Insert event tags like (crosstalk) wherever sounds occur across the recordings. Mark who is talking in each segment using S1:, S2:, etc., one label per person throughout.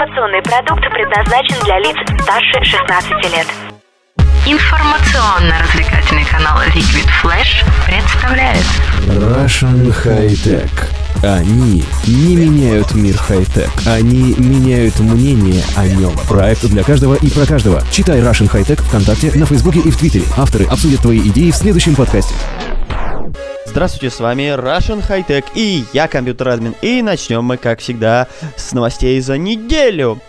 S1: Информационный продукт предназначен для лиц старше 16 лет.
S2: Информационно-развлекательный канал Liquid Flash представляет
S3: Russian High Tech. Они не меняют мир хай-тек, они меняют мнение о нем. Проект для каждого и про каждого. Читай Russian High Tech ВКонтакте, на Фейсбуке и в Твиттере. Авторы обсудят твои идеи в следующем подкасте.
S4: Здравствуйте, с вами Russian High Tech и я, компьютер админ. И начнем мы, как всегда, с новостей за неделю.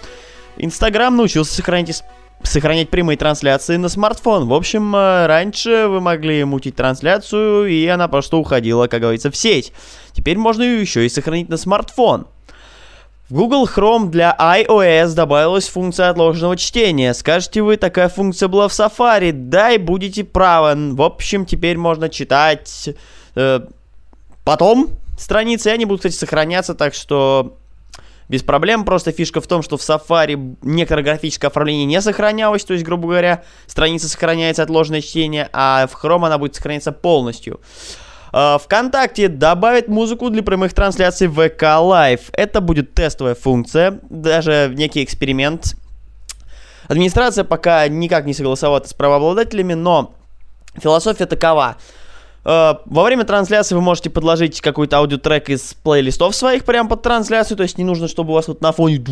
S4: Инстаграм научился сохранить сохранять прямые трансляции на смартфон. В общем, э, раньше вы могли мутить трансляцию, и она просто уходила, как говорится, в сеть. Теперь можно ее еще и сохранить на смартфон. В Google Chrome для iOS добавилась функция отложенного чтения. Скажете вы, такая функция была в Safari? Да, и будете правы. В общем, теперь можно читать э, потом страницы, они будут, кстати, сохраняться, так что без проблем. Просто фишка в том, что в Safari некоторое графическое оформление не сохранялось, то есть, грубо говоря, страница сохраняется отложенное чтение, а в Chrome она будет сохраняться полностью. ВКонтакте добавит музыку для прямых трансляций VK Live. Это будет тестовая функция, даже некий эксперимент. Администрация пока никак не согласовала с правообладателями, но философия такова. Э, во время трансляции вы можете подложить какой-то аудиотрек из плейлистов своих прямо под трансляцию, то есть не нужно, чтобы у вас вот на фоне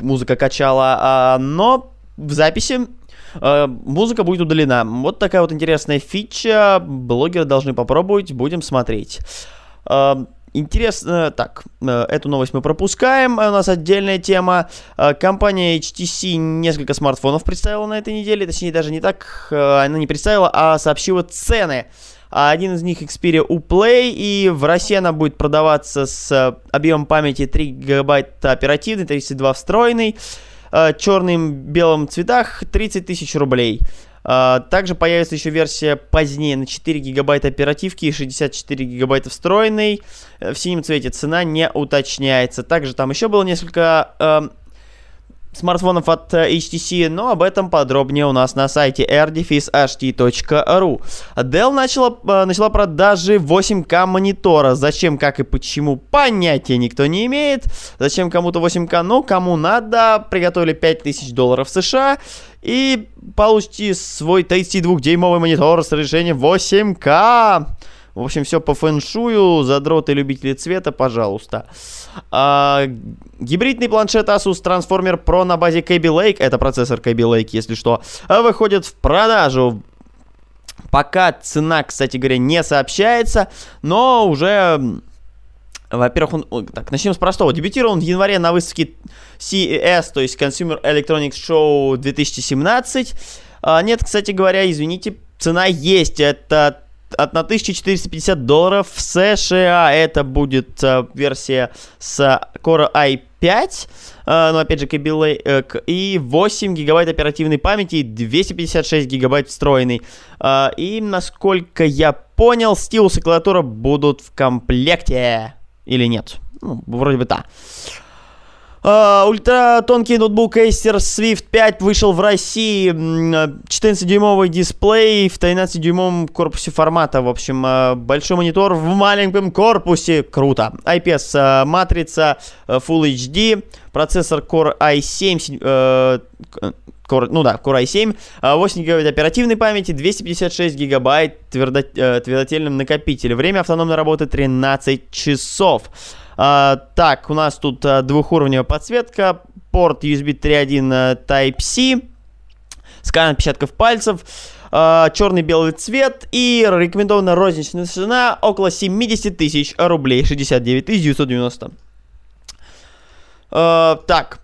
S4: музыка качала, а, но в записи музыка будет удалена. Вот такая вот интересная фича, блогеры должны попробовать, будем смотреть. Э, интересно, так, эту новость мы пропускаем, у нас отдельная тема. Компания HTC несколько смартфонов представила на этой неделе, точнее даже не так, она не представила, а сообщила цены а один из них Xperia Uplay, и в России она будет продаваться с э, объемом памяти 3 гигабайта оперативный, 32 встроенный, э, черным белым цветах 30 тысяч рублей. Uh, также появится еще версия позднее на 4 гигабайта оперативки и 64 гигабайта встроенной. В синем цвете цена не уточняется. Также там еще было несколько uh, смартфонов от э, HTC, но об этом подробнее у нас на сайте rdefishT.ru. Dell начала, э, начала продажи 8К монитора. Зачем, как и почему, понятия никто не имеет. Зачем кому-то 8К? Ну, кому надо, приготовили 5000 долларов США и получите свой 32-дюймовый монитор с разрешением 8К. В общем, все по фэншую, задроты любители цвета, пожалуйста. А, гибридный планшет Asus Transformer Pro на базе Kaby Lake, это процессор Kaby Lake, если что, выходит в продажу. Пока цена, кстати говоря, не сообщается, но уже во-первых, он... Так, начнем с простого. Дебютировал он в январе на выставке CES, то есть Consumer Electronics Show 2017. А, нет, кстати говоря, извините, цена есть. Это 1450 долларов в США это будет э, версия с Core i5, э, но опять же Kaby э, и 8 гигабайт оперативной памяти и 256 гигабайт встроенный. Э, и насколько я понял, стилус и клавиатура будут в комплекте или нет? Ну, вроде бы да. Uh, ультратонкий ноутбук Acer Swift 5 вышел в России. 14-дюймовый дисплей в 13-дюймовом корпусе формата. В общем, uh, большой монитор в маленьком корпусе. Круто. IPS uh, матрица Full HD. Процессор Core i7. Core, ну да, Core i7, 8 гигабайт оперативной памяти, 256 гигабайт твердо, твердотельным накопителем. Время автономной работы 13 часов. А, так, у нас тут а, двухуровневая подсветка, порт USB 3.1 а, Type-C, скан отпечатков пальцев, а, черный белый цвет и рекомендованная розничная цена около 70 тысяч рублей, 69 990. А, так,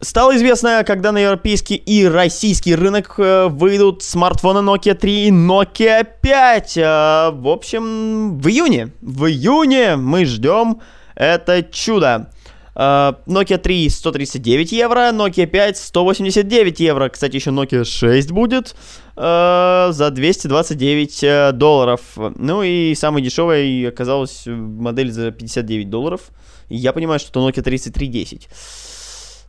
S4: Стало известно, когда на европейский и российский рынок э, выйдут смартфоны Nokia 3 и Nokia 5. Э, в общем, в июне. В июне мы ждем это чудо. Uh, Nokia 3 139 евро, Nokia 5 189 евро. Кстати, еще Nokia 6 будет uh, за 229 uh, э, долларов. Ну и самой дешевой оказалась модель за 59 долларов. Я понимаю, что это Nokia 3310.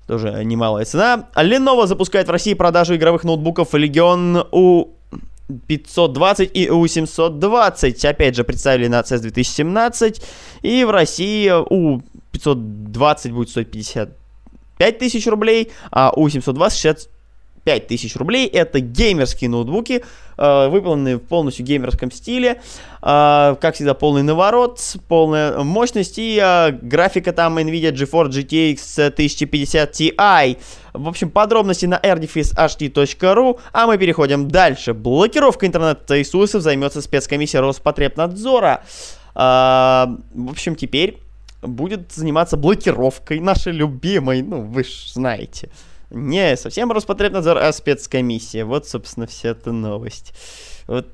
S4: Тоже немалая цена. Lenovo запускает в России продажу игровых ноутбуков Legion U 520 и U720. Опять же, представили на CES 2017. И в России U520 будет стоить 50 5000 рублей, а у 720 65 тысяч рублей. Это геймерские ноутбуки, э, выполненные в полностью геймерском стиле. Э, как всегда, полный наворот, полная мощность и э, графика там NVIDIA GeForce GTX 1050 Ti. В общем, подробности на rdefishd.ru, а мы переходим дальше. Блокировка интернета Иисусов займется спецкомиссия Роспотребнадзора. Э, в общем, теперь будет заниматься блокировкой нашей любимой, ну, вы же знаете. Не совсем Роспотребнадзор, а спецкомиссия. Вот, собственно, вся эта новость. Вот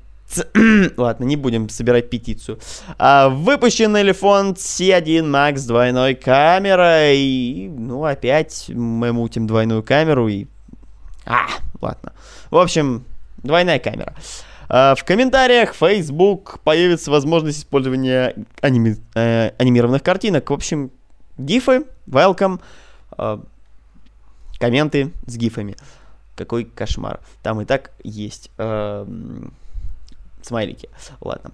S4: (clears throat) Ладно, не будем собирать петицию. А, выпущен Элефонт C1 Max с двойной камерой. Ну, опять мы мутим двойную камеру и... А, ладно. В общем, двойная камера. А, в комментариях Facebook появится возможность использования аними... э, анимированных картинок. В общем, гифы, welcome. А, комменты с гифами. Какой кошмар. Там и так есть э, смайлики. Ладно.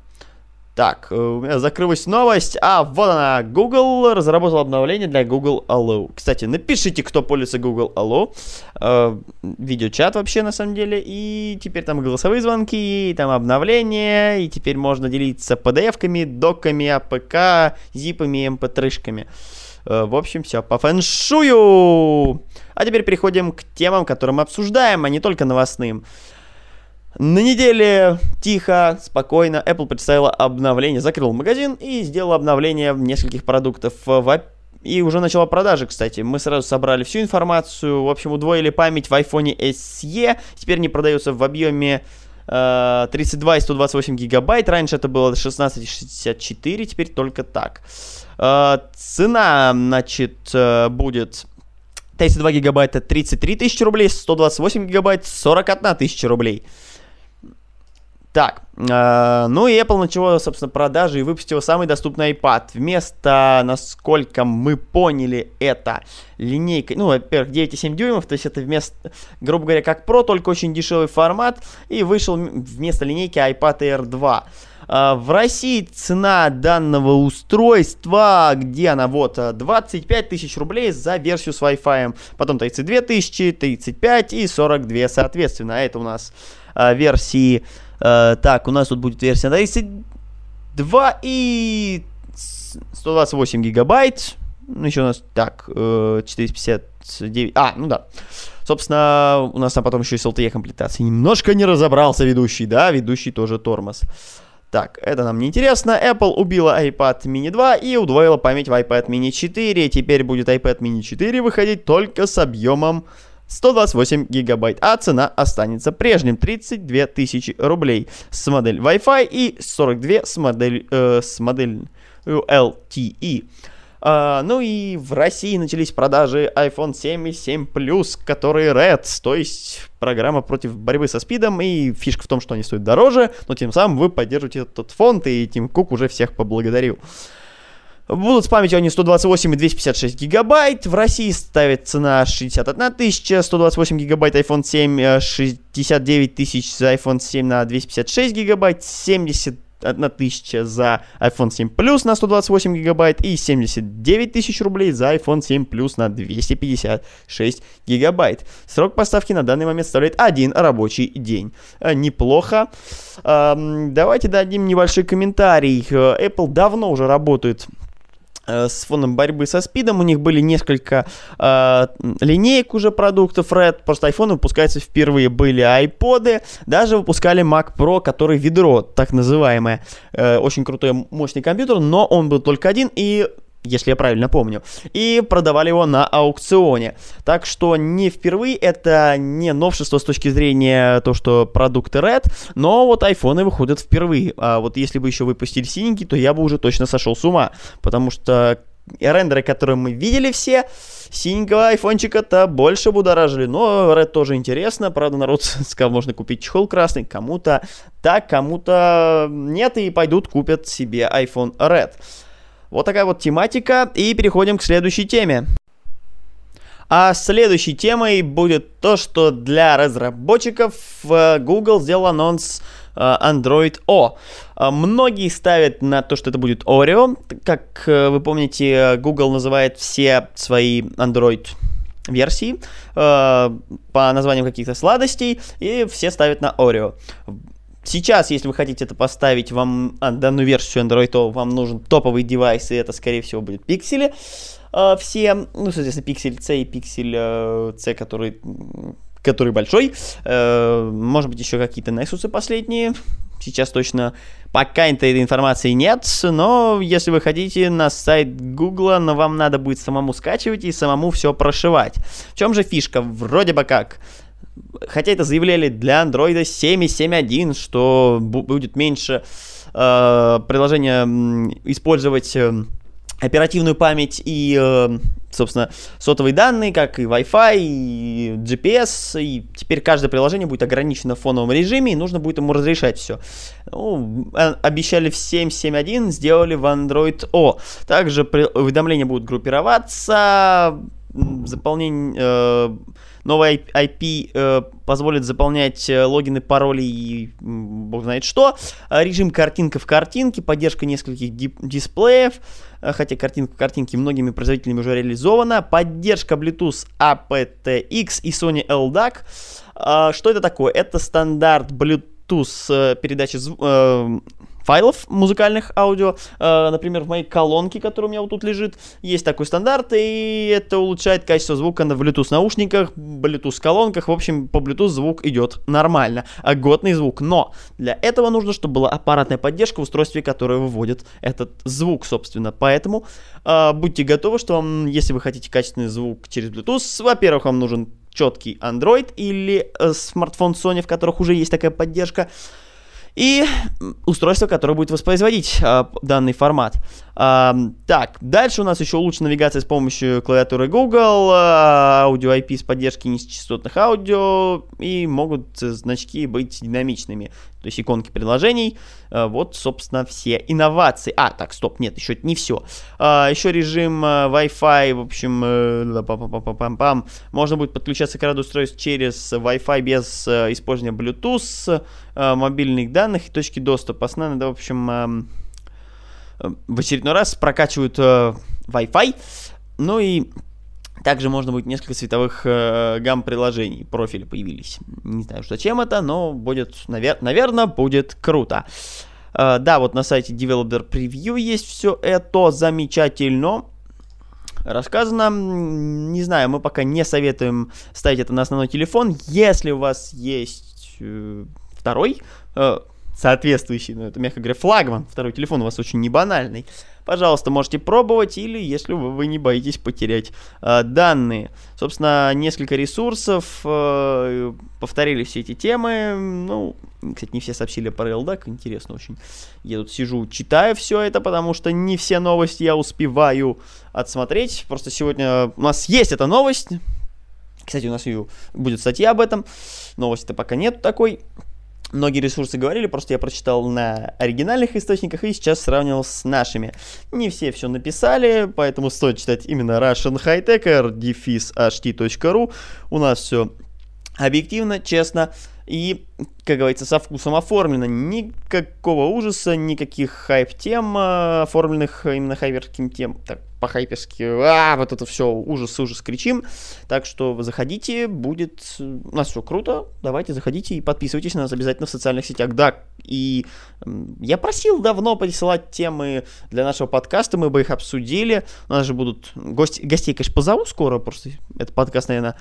S4: Так, э, у меня закрылась новость. А, вот она. Google разработал обновление для Google Allo. Кстати, напишите, кто пользуется Google Allo. Э, видеочат вообще, на самом деле. И теперь там голосовые звонки, и там обновления. И теперь можно делиться PDF-ками, доками, APK, зипами, mp3-шками. Э, в общем, все по фэн-шую. А теперь переходим к темам, которые мы обсуждаем, а не только новостным. На неделе тихо, спокойно Apple представила обновление, закрыл магазин и сделал обновление нескольких продуктов в и уже начала продажи, кстати. Мы сразу собрали всю информацию. В общем, удвоили память в iPhone SE. Теперь не продается в объеме 32 э, и 128 гигабайт. Раньше это было 16 и 64, теперь только так. Э, цена, значит, э, будет 32 гигабайта 33 тысячи рублей, 128 гигабайт 41 тысяча рублей. Так, э, ну и Apple начала, собственно, продажи и выпустила самый доступный iPad. Вместо, насколько мы поняли, это линейка, ну, во-первых, 9,7 дюймов, то есть это вместо, грубо говоря, как Pro, только очень дешевый формат, и вышел вместо линейки iPad Air 2. Э, в России цена данного устройства, где она, вот, 25 тысяч рублей за версию с Wi-Fi, потом 32 тысячи, 35 и 42, соответственно, а это у нас э, версии Э, так, у нас тут будет версия 32 и 128 гигабайт. Ну, еще у нас, так, э, 459. А, ну да. Собственно, у нас там потом еще и с LTE комплектацией. Немножко не разобрался ведущий, да, ведущий тоже тормоз. Так, это нам не интересно. Apple убила iPad mini 2 и удвоила память в iPad mini 4. Теперь будет iPad mini 4 выходить только с объемом 128 гигабайт, а цена останется прежним 32 тысячи рублей с модель Wi-Fi и 42 с модель, э, с модель LTE. Uh, ну и в России начались продажи iPhone 7 и 7 Plus, которые Red, то есть программа против борьбы со спидом, и фишка в том, что они стоят дороже, но тем самым вы поддерживаете этот фонд, и Тим Кук уже всех поблагодарил. Будут с памятью они 128 и 256 гигабайт. В России ставит цена 61 тысяча, 128 гигабайт iPhone 7, 69 тысяч за iPhone 7 на 256 гигабайт, 71 тысяча за iPhone 7 Plus на 128 гигабайт и 79 тысяч рублей за iPhone 7 Plus на 256 гигабайт. Срок поставки на данный момент составляет один рабочий день. Э, неплохо. Давайте дадим небольшой комментарий. Э, Apple давно уже работает Э, с фоном борьбы со спидом. У них были несколько э, линеек уже продуктов Red. Просто iPhone выпускается впервые. Были iPod, даже выпускали Mac Pro, который ведро, так называемое. Э, очень крутой, мощный компьютер, но он был только один и если я правильно помню, и продавали его на аукционе. Так что не впервые, это не новшество с точки зрения то, что продукты Red, но вот айфоны выходят впервые. А вот если бы еще выпустили синенький, то я бы уже точно сошел с ума, потому что рендеры, которые мы видели все, синенького айфончика-то больше будоражили, но Red тоже интересно, правда, народ (laughs) сказал, можно купить чехол красный, кому-то так, кому-то нет, и пойдут купят себе iPhone Red. Вот такая вот тематика, и переходим к следующей теме. А следующей темой будет то, что для разработчиков э, Google сделал анонс э, Android O. Э, многие ставят на то, что это будет Oreo. Как вы помните, Google называет все свои Android версии э, по названиям каких-то сладостей, и все ставят на Oreo. Сейчас, если вы хотите это поставить, вам а, данную версию Android, то вам нужен топовый девайс, и это, скорее всего, будет пиксели. Э, все, ну, соответственно, пиксель C и пиксель э, C, который, который большой. Э, может быть, еще какие-то Nexus последние. Сейчас точно пока этой информации нет, но если вы хотите на сайт Гугла, но вам надо будет самому скачивать и самому все прошивать. В чем же фишка? Вроде бы как хотя это заявляли для Android 7.7.1, что будет меньше э, приложения использовать э, оперативную память и, э, собственно, сотовые данные, как и Wi-Fi, и GPS, и теперь каждое приложение будет ограничено в фоновом режиме, и нужно будет ему разрешать все. Ну, э, обещали в 7.7.1, сделали в Android O. Также уведомления будут группироваться, заполнение... Э, Новый IP э, позволит заполнять э, логины, пароли и бог знает что. А режим картинка в картинке, поддержка нескольких дисплеев, э, хотя картинка в картинке многими производителями уже реализована. Поддержка Bluetooth aptX и Sony LDAC. Э, что это такое? Это стандарт Bluetooth э, передачи э, файлов музыкальных аудио. Э, например, в моей колонке, которая у меня вот тут лежит, есть такой стандарт, и это улучшает качество звука на Bluetooth наушниках, Bluetooth колонках. В общем, по Bluetooth звук идет нормально, годный звук. Но для этого нужно, чтобы была аппаратная поддержка в устройстве, которое выводит этот звук, собственно. Поэтому э, будьте готовы, что вам, если вы хотите качественный звук через Bluetooth, во-первых, вам нужен четкий Android или э, смартфон Sony, в которых уже есть такая поддержка и устройство, которое будет воспроизводить а, данный формат. Так, дальше у нас еще улучшена навигация с помощью клавиатуры Google, а, аудио IP с поддержки низкочастотных аудио, и могут значки быть динамичными, то есть иконки приложений. А, вот, собственно, все инновации. А, так, стоп, нет, еще не все. А, еще режим Wi-Fi, в общем, э, можно будет подключаться к ряду устройств через Wi-Fi без э, использования Bluetooth, мобильных данных и точки доступа. Основно, да, в общем, в очередной раз прокачивают э, Wi-Fi. Ну и также можно будет несколько цветовых э, гамм приложений. Профили появились. Не знаю, зачем это, но будет, навер- наверное, будет круто. Э, да, вот на сайте Developer Preview есть все это замечательно. Рассказано, не знаю, мы пока не советуем ставить это на основной телефон. Если у вас есть э, второй, э, соответствующий, ну это, мягко говоря, флагман, второй телефон у вас очень не банальный, пожалуйста, можете пробовать, или если вы, вы не боитесь потерять э, данные. Собственно, несколько ресурсов э, повторили все эти темы, ну, кстати, не все сообщили про LDAC, интересно очень. Я тут сижу, читаю все это, потому что не все новости я успеваю отсмотреть, просто сегодня у нас есть эта новость, кстати, у нас будет статья об этом, новости-то пока нет такой, Многие ресурсы говорили, просто я прочитал на оригинальных источниках и сейчас сравнивал с нашими. Не все все написали, поэтому стоит читать именно Russian High Tech, rt.ru. У нас все объективно, честно и, как говорится, со вкусом оформлено. Никакого ужаса, никаких хайп-тем, а, оформленных именно хайперским тем. Так, по-хайперски, а, вот это все, ужас, ужас, кричим. Так что заходите, будет, у нас все круто, давайте заходите и подписывайтесь на нас обязательно в социальных сетях. Да, и я просил давно присылать темы для нашего подкаста, мы бы их обсудили. У нас же будут гости, гостей, конечно, позову скоро, просто этот подкаст, наверное,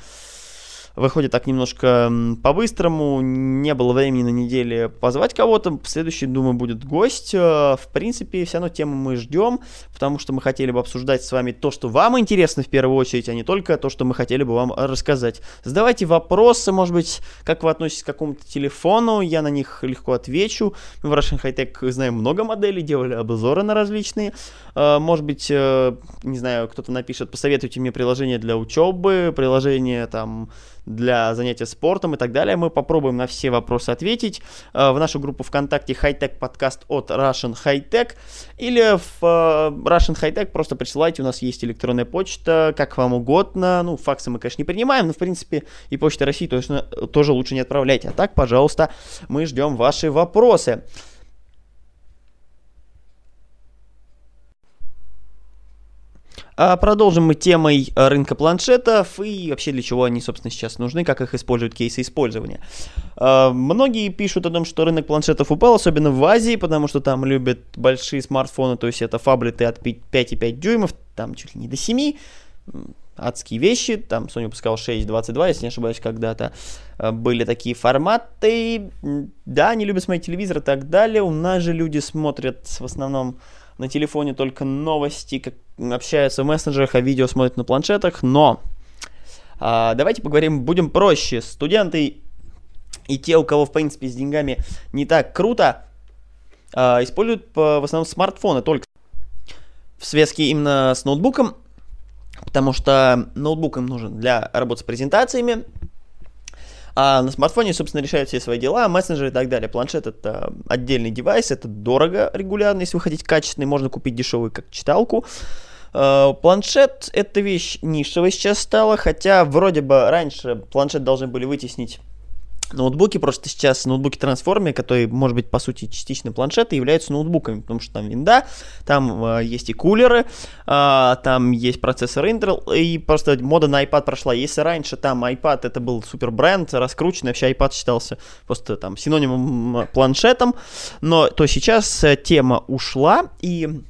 S4: выходит так немножко по-быстрому, не было времени на неделе позвать кого-то, следующий, думаю, будет гость. Э, в принципе, все равно тему мы ждем, потому что мы хотели бы обсуждать с вами то, что вам интересно в первую очередь, а не только то, что мы хотели бы вам рассказать. Задавайте вопросы, может быть, как вы относитесь к какому-то телефону, я на них легко отвечу. Мы в Russian High Tech знаем много моделей, делали обзоры на различные. Э, может быть, э, не знаю, кто-то напишет, посоветуйте мне приложение для учебы, приложение там для занятия спортом и так далее. Мы попробуем на все вопросы ответить э, в нашу группу ВКонтакте Hightech подкаст от Russian Hightech или в э, Russian Hightech просто присылайте, у нас есть электронная почта, как вам угодно. Ну, факсы мы, конечно, не принимаем, но, в принципе, и Почта России точно, тоже лучше не отправляйте. А так, пожалуйста, мы ждем ваши вопросы. Продолжим мы темой э, рынка планшетов и вообще для чего они, собственно, сейчас нужны, как их используют, кейсы использования. А, многие пишут о том, что рынок планшетов упал, особенно в Азии, потому что там любят большие смартфоны, то есть это фаблеты от 5,5 дюймов, там чуть ли не до 7, адские вещи, там Sony выпускал 6.22, если не ошибаюсь, когда-то э, были такие форматы, да, они любят смотреть телевизор и так далее, у нас же люди смотрят в основном на телефоне только новости, как общаются в мессенджерах, а видео смотрят на планшетах, но а, давайте поговорим, будем проще. Студенты и те, у кого, в принципе, с деньгами не так круто, а, используют в основном смартфоны только в связке именно с ноутбуком, потому что ноутбук им нужен для работы с презентациями, а на смартфоне, собственно, решают все свои дела, мессенджеры и так далее. Планшет это отдельный девайс, это дорого регулярно, если вы хотите качественный, можно купить дешевый, как читалку. А, планшет это вещь нишевая сейчас стала, хотя вроде бы раньше планшет должны были вытеснить ноутбуки, просто сейчас ноутбуки трансформе, которые, может быть, по сути, частично планшеты, являются ноутбуками, потому что там винда, там э, есть и кулеры, э, там есть процессор Intel, и просто мода на iPad прошла. Если раньше там iPad это был супер бренд, раскрученный, вообще iPad считался просто там синонимом планшетом, но то сейчас э, тема ушла, и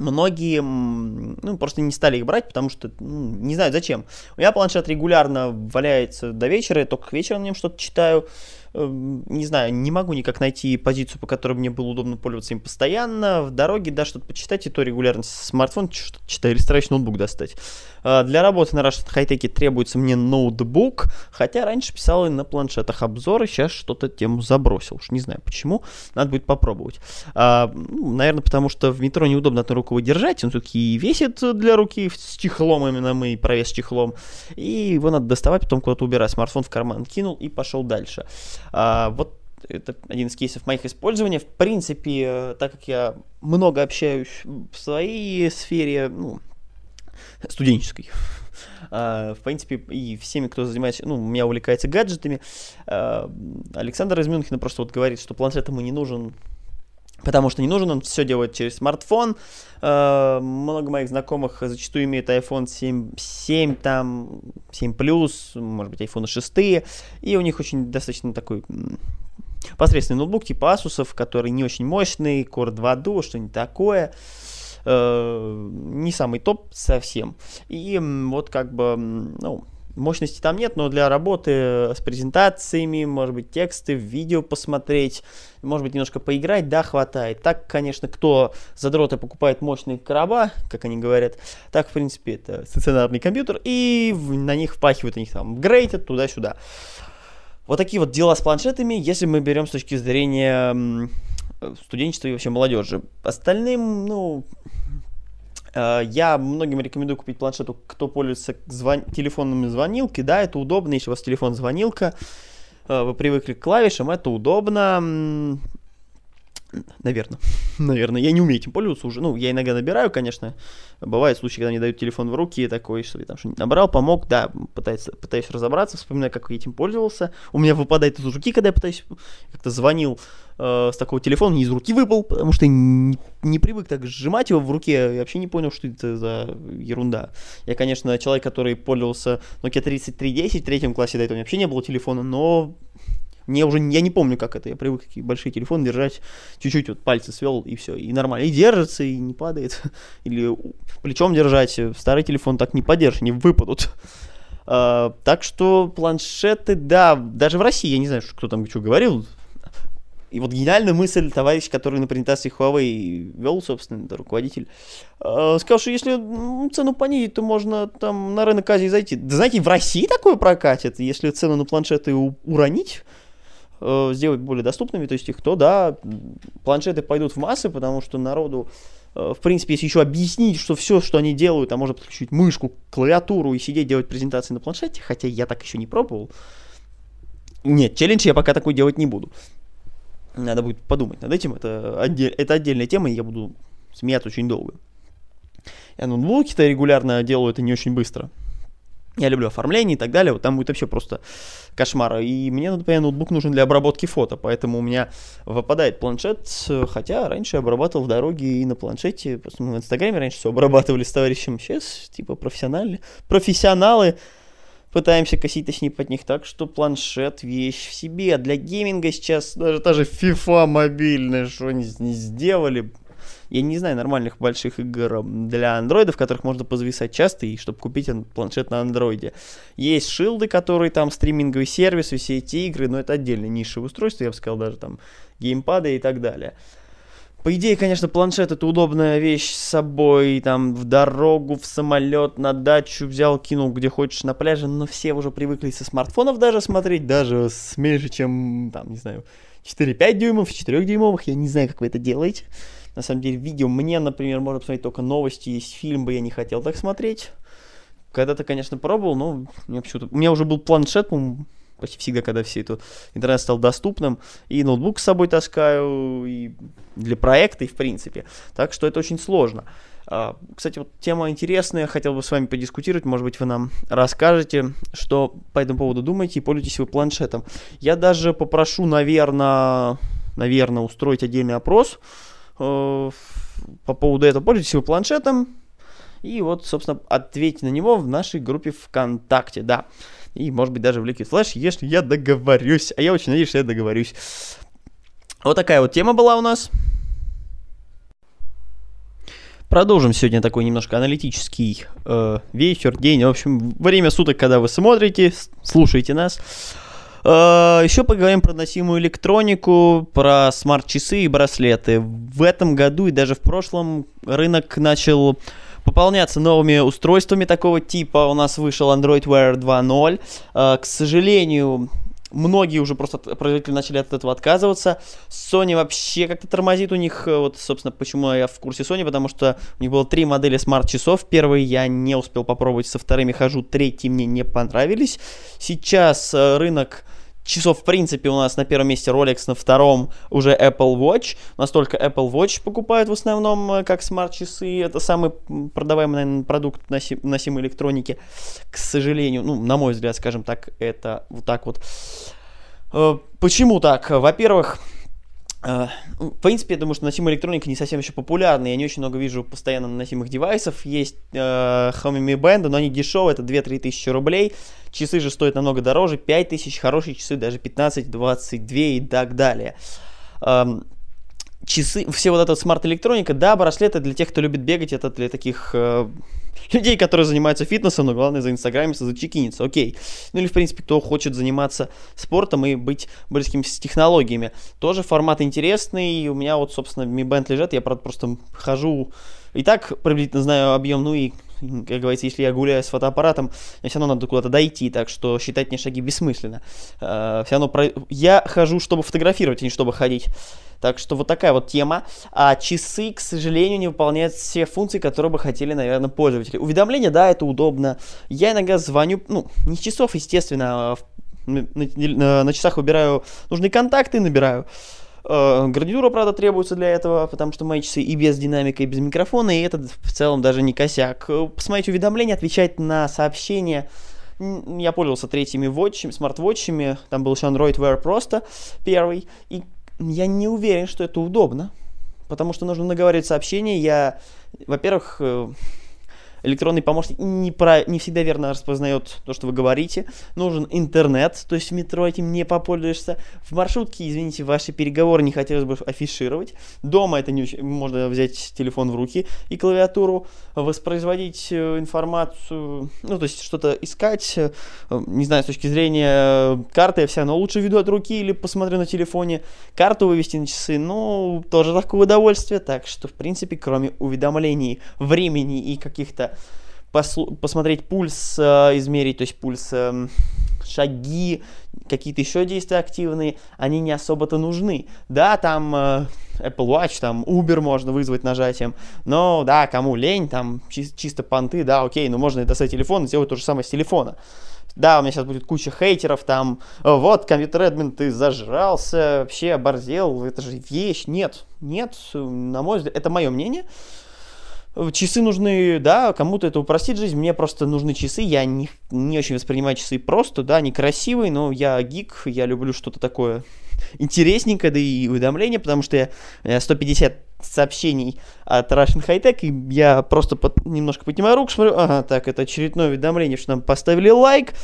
S4: многие ну, просто не стали их брать, потому что ну, не знаю зачем. У меня планшет регулярно валяется до вечера, я только к вечеру на нем что-то читаю. Эм, не знаю, не могу никак найти позицию, по которой мне было удобно пользоваться им постоянно. В дороге, да, что-то почитать, и то регулярно смартфон читаю, или стараюсь ноутбук достать. А, для работы на Russian High требуется мне ноутбук, хотя раньше писал и на планшетах обзоры, сейчас что-то тему забросил. Уж не знаю почему, надо будет попробовать. А, ну, наверное, потому что в метро неудобно одной рукой держать, он все-таки весит для руки с чехлом, именно мы провес с чехлом, и его надо доставать, потом куда-то убирать. Смартфон в карман кинул и пошел дальше. А, вот это один из кейсов моих использования. В принципе, э, так как я много общаюсь в своей сфере, ну, студенческой, Uh, (laughs) в принципе, и всеми, кто занимается, ну, меня увлекается гаджетами, uh, Александр из Мюнхена просто вот говорит, что планшет ему не нужен, потому что не нужен, он все делает через смартфон. Uh, много моих знакомых зачастую имеют iPhone 7, 7 там, 7 плюс, может быть, iPhone 6, и у них очень достаточно такой посредственный ноутбук типа Asus, который не очень мощный, Core 2 Duo, что-нибудь такое. Э, не самый топ совсем. И вот как бы, ну, мощности там нет, но для работы с презентациями, может быть, тексты, видео посмотреть, может быть, немножко поиграть, да, хватает. Так, конечно, кто задроты покупает мощные короба, как они говорят, так, в принципе, это стационарный компьютер, и на них впахивают, у них там грейтят туда-сюда. Вот такие вот дела с планшетами, если мы берем с точки зрения студенчества и вообще молодежи. Остальным, ну, я многим рекомендую купить планшету, кто пользуется звон... телефонными звонилкой. Да, это удобно, если у вас телефон звонилка, э, вы привыкли к клавишам, это удобно. Наверное. (laughs) Наверное. Я не умею этим пользоваться уже. Ну, я иногда набираю, конечно. Бывают случаи, когда мне дают телефон в руки, такой, что я там что-нибудь набрал, помог, да, пытаюсь, пытаюсь разобраться, вспоминаю, как я этим пользовался. У меня выпадает из руки, когда я пытаюсь, как-то звонил э, с такого телефона, не из руки выпал, потому что не, не привык так сжимать его в руке, я вообще не понял, что это за ерунда. Я, конечно, человек, который пользовался Nokia 3310 в третьем классе, до этого вообще не было телефона, но мне уже, я не помню, как это, я привык такие большие телефоны держать, чуть-чуть вот пальцы свел, и все, и нормально, и держится, и не падает, (laughs) или плечом держать, старый телефон так не подержишь, не выпадут. Uh, так что планшеты, да, даже в России, я не знаю, кто там что говорил, и вот гениальная мысль товарищ, который на презентации Huawei вел, собственно, это руководитель, э, сказал, что если цену понизить, то можно там на рынок Азии зайти. Да знаете, в России такое прокатит, если цену на планшеты уронить, э, сделать более доступными, то есть их то, да, планшеты пойдут в массы, потому что народу, э, в принципе, если еще объяснить, что все, что они делают, а можно подключить мышку, клавиатуру и сидеть делать презентации на планшете, хотя я так еще не пробовал. Нет, челлендж я пока такой делать не буду. Надо будет подумать над этим, это, отдель, это отдельная тема, и я буду смеяться очень долго. Я ноутбуки-то регулярно делаю это не очень быстро. Я люблю оформление и так далее, вот там будет вообще просто кошмар. И мне, например, ноутбук нужен для обработки фото, поэтому у меня выпадает планшет, хотя раньше я обрабатывал в дороге и на планшете, просто мы в Инстаграме раньше все обрабатывали с товарищем, сейчас типа профессиональные, профессионалы, пытаемся косить, точнее, под них так, что планшет вещь в себе. Для гейминга сейчас даже та же FIFA мобильная, что они не сделали, я не знаю нормальных больших игр для андроидов, которых можно позвисать часто, и чтобы купить планшет на андроиде. Есть шилды, которые там стриминговый сервис, все эти игры, но это отдельно нишевое устройство, я бы сказал, даже там геймпады и так далее. По идее, конечно, планшет это удобная вещь с собой, там, в дорогу, в самолет, на дачу взял, кинул где хочешь на пляже, но все уже привыкли со смартфонов даже смотреть, даже с меньше, чем, там, не знаю, 4-5 дюймов, 4 дюймовых, я не знаю, как вы это делаете на самом деле, видео. Мне, например, можно посмотреть только новости, есть фильм бы я не хотел так смотреть. Когда-то, конечно, пробовал, но мне почему-то... У меня уже был планшет, почти всегда, когда все это интернет стал доступным, и ноутбук с собой таскаю, и для проекта, и в принципе. Так что это очень сложно. А, кстати, вот тема интересная, хотел бы с вами подискутировать, может быть, вы нам расскажете, что по этому поводу думаете и пользуетесь вы планшетом. Я даже попрошу, наверное, наверное, устроить отдельный опрос, по поводу этого. Пользуйтесь вы планшетом. И вот, собственно, ответьте на него в нашей группе ВКонтакте, да. И, может быть, даже в Liquid Flash, если я договорюсь. А я очень надеюсь, что я договорюсь. Вот такая вот тема была у нас. Продолжим сегодня такой немножко аналитический э, вечер, день, в общем, время суток, когда вы смотрите, слушаете нас. А, Еще поговорим про носимую электронику, про смарт-часы и браслеты. В этом году и даже в прошлом рынок начал пополняться новыми устройствами такого типа. У нас вышел Android Wear 2.0. А, к сожалению, многие уже просто производители начали от этого отказываться. Sony вообще как-то тормозит у них. Вот, собственно, почему я в курсе Sony, потому что у них было три модели смарт-часов. Первый я не успел попробовать, со вторыми хожу, третьи мне не понравились. Сейчас э, рынок часов, в принципе, у нас на первом месте Rolex, на втором уже Apple Watch. У нас только Apple Watch покупают в основном э, как смарт-часы. Это самый продаваемый, наверное, продукт носи- носимой электроники. К сожалению, ну, на мой взгляд, скажем так, это вот так вот. Э, почему так? Во-первых, в принципе, я думаю, что носимая электроника не совсем еще популярна. Я не очень много вижу постоянно носимых девайсов. Есть uh, Xiaomi Mi Band, но они дешевые, это 2-3 тысячи рублей. Часы же стоят намного дороже, 5 тысяч, хорошие часы даже 15, 22 и так далее. Um, часы, все вот эта смарт-электроника, да, браслеты для тех, кто любит бегать, это для таких э, (laughs) людей, которые занимаются фитнесом, но главное за инстаграмиться, зачекиниться, окей. Ну или, в принципе, кто хочет заниматься спортом и быть близким с технологиями. Тоже формат интересный, у меня вот, собственно, Mi Band лежат, я, правда, просто хожу и так приблизительно знаю объем, ну и (laughs) как говорится, если я гуляю с фотоаппаратом, мне все равно надо куда-то дойти, так что считать мне шаги бессмысленно. Uh, все равно про... Я хожу, чтобы фотографировать, а не чтобы ходить. Так что вот такая вот тема. А часы, к сожалению, не выполняют все функции, которые бы хотели, наверное, пользователи. Уведомления, да, это удобно. Я иногда звоню, ну, не часов, естественно, а на, на, на часах выбираю нужные контакты, набираю. Uh, гарнитура, правда, требуется для этого, потому что мои часы и без динамика, и без микрофона, и это в целом даже не косяк. Посмотреть уведомления, отвечать на сообщения. Я пользовался третьими watch, смарт-вотчами, там был еще Android Wear просто первый, и я не уверен, что это удобно, потому что нужно наговаривать сообщения. Я, во-первых, э, электронный помощник не, про, не всегда верно распознает то, что вы говорите. Нужен интернет, то есть в метро этим не попользуешься. В маршрутке, извините, ваши переговоры не хотелось бы афишировать. Дома это не очень... Можно взять телефон в руки и клавиатуру, воспроизводить э, информацию, ну, то есть что-то искать, э, не знаю, с точки зрения карты я все равно лучше веду от руки или посмотрю на телефоне. Карту вывести на часы, ну, тоже такое удовольствие. Так что, в принципе, кроме уведомлений, времени и каких-то посмотреть пульс, э, измерить, то есть пульс, э, шаги, какие-то еще действия активные, они не особо-то нужны. Да, там э, Apple Watch, там Uber можно вызвать нажатием, но да, кому лень, там чи- чисто понты, да, окей, но можно это с телефона сделать то же самое с телефона. Да, у меня сейчас будет куча хейтеров, там, вот, компьютер админ, ты зажрался, вообще оборзел, это же вещь. Нет, нет, на мой взгляд, это мое мнение. Часы нужны, да, кому-то это упростит жизнь, мне просто нужны часы, я не, не очень воспринимаю часы просто, да, они красивые, но я гик, я люблю что-то такое интересненькое, да и уведомления, потому что я 150 сообщений от Russian High Tech, и я просто под, немножко поднимаю руку, смотрю, ага, так, это очередное уведомление, что нам поставили лайк,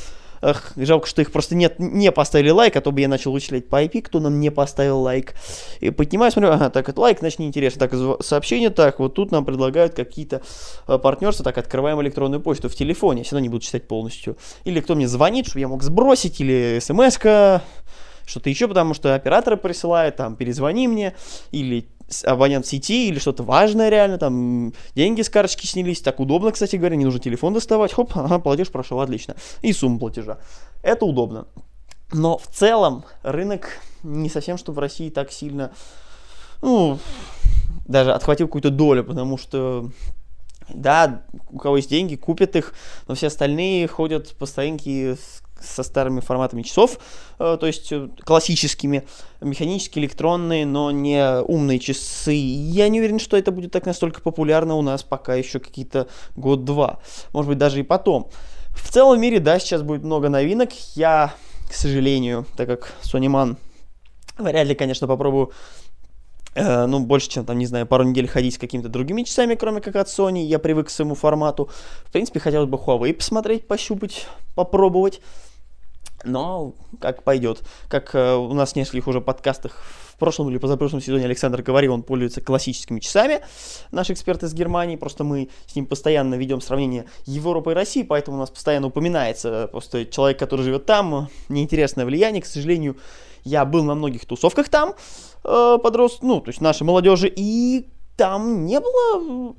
S4: Эх, жалко, что их просто нет, не поставили лайк, а то бы я начал вычислять по IP, кто нам не поставил лайк. И поднимаю, смотрю, ага, так, это лайк, значит, неинтересно. Так, сообщение, так, вот тут нам предлагают какие-то э, партнерства, так, открываем электронную почту в телефоне, все равно не буду читать полностью. Или кто мне звонит, чтобы я мог сбросить, или смс-ка, что-то еще, потому что операторы присылают, там, перезвони мне, или абонент сети или что-то важное реально, там деньги с карточки снялись, так удобно, кстати говоря, не нужно телефон доставать, хоп, (laughs) ага, платеж прошел, отлично, и сумма платежа. Это удобно. Но в целом рынок не совсем, что в России так сильно, ну, даже отхватил какую-то долю, потому что да, у кого есть деньги, купят их, но все остальные ходят по старинке со старыми форматами часов, э, то есть э, классическими, механические, электронные, но не умные часы. Я не уверен, что это будет так настолько популярно у нас пока еще какие-то год-два, может быть даже и потом. В целом мире, да, сейчас будет много новинок. Я, к сожалению, так как Sony Man, вряд ли, конечно, попробую Э, ну, больше, чем, там, не знаю, пару недель ходить с какими-то другими часами, кроме как от Sony, я привык к своему формату. В принципе, хотелось бы Huawei посмотреть, пощупать, попробовать. Но как пойдет. Как э, у нас в нескольких уже подкастах в прошлом или позапрошлом сезоне Александр говорил, он пользуется классическими часами, наш эксперт из Германии, просто мы с ним постоянно ведем сравнение Европы и России, поэтому у нас постоянно упоминается просто человек, который живет там, неинтересное влияние, к сожалению, я был на многих тусовках там, э, подрост, ну, то есть нашей молодежи, и там не было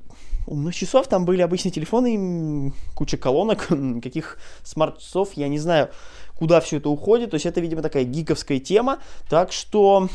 S4: умных часов, там были обычные телефоны, куча колонок, (laughs) каких смарт-часов, я не знаю, куда все это уходит, то есть это, видимо, такая гиковская тема, так что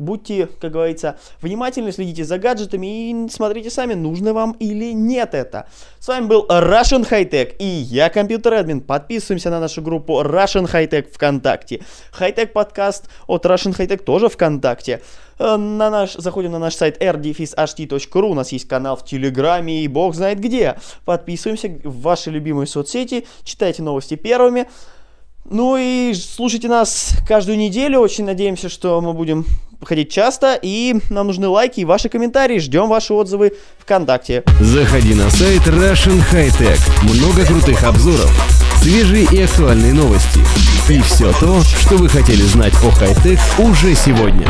S4: будьте, как говорится, внимательны, следите за гаджетами и смотрите сами, нужно вам или нет это. С вами был Russian High Tech и я, компьютер админ. Подписываемся на нашу группу Russian High Tech ВКонтакте. High Tech подкаст от Russian High Tech тоже ВКонтакте. Э, на наш, заходим на наш сайт rdfishht.ru, у нас есть канал в Телеграме и бог знает где. Подписываемся в ваши любимые соцсети, читайте новости первыми. Ну и слушайте нас каждую неделю. Очень надеемся, что мы будем ходить часто. И нам нужны лайки и ваши комментарии. Ждем ваши отзывы ВКонтакте.
S3: Заходи на сайт Russian High Tech. Много крутых обзоров, свежие и актуальные новости. И все то, что вы хотели знать о хай-тек уже сегодня.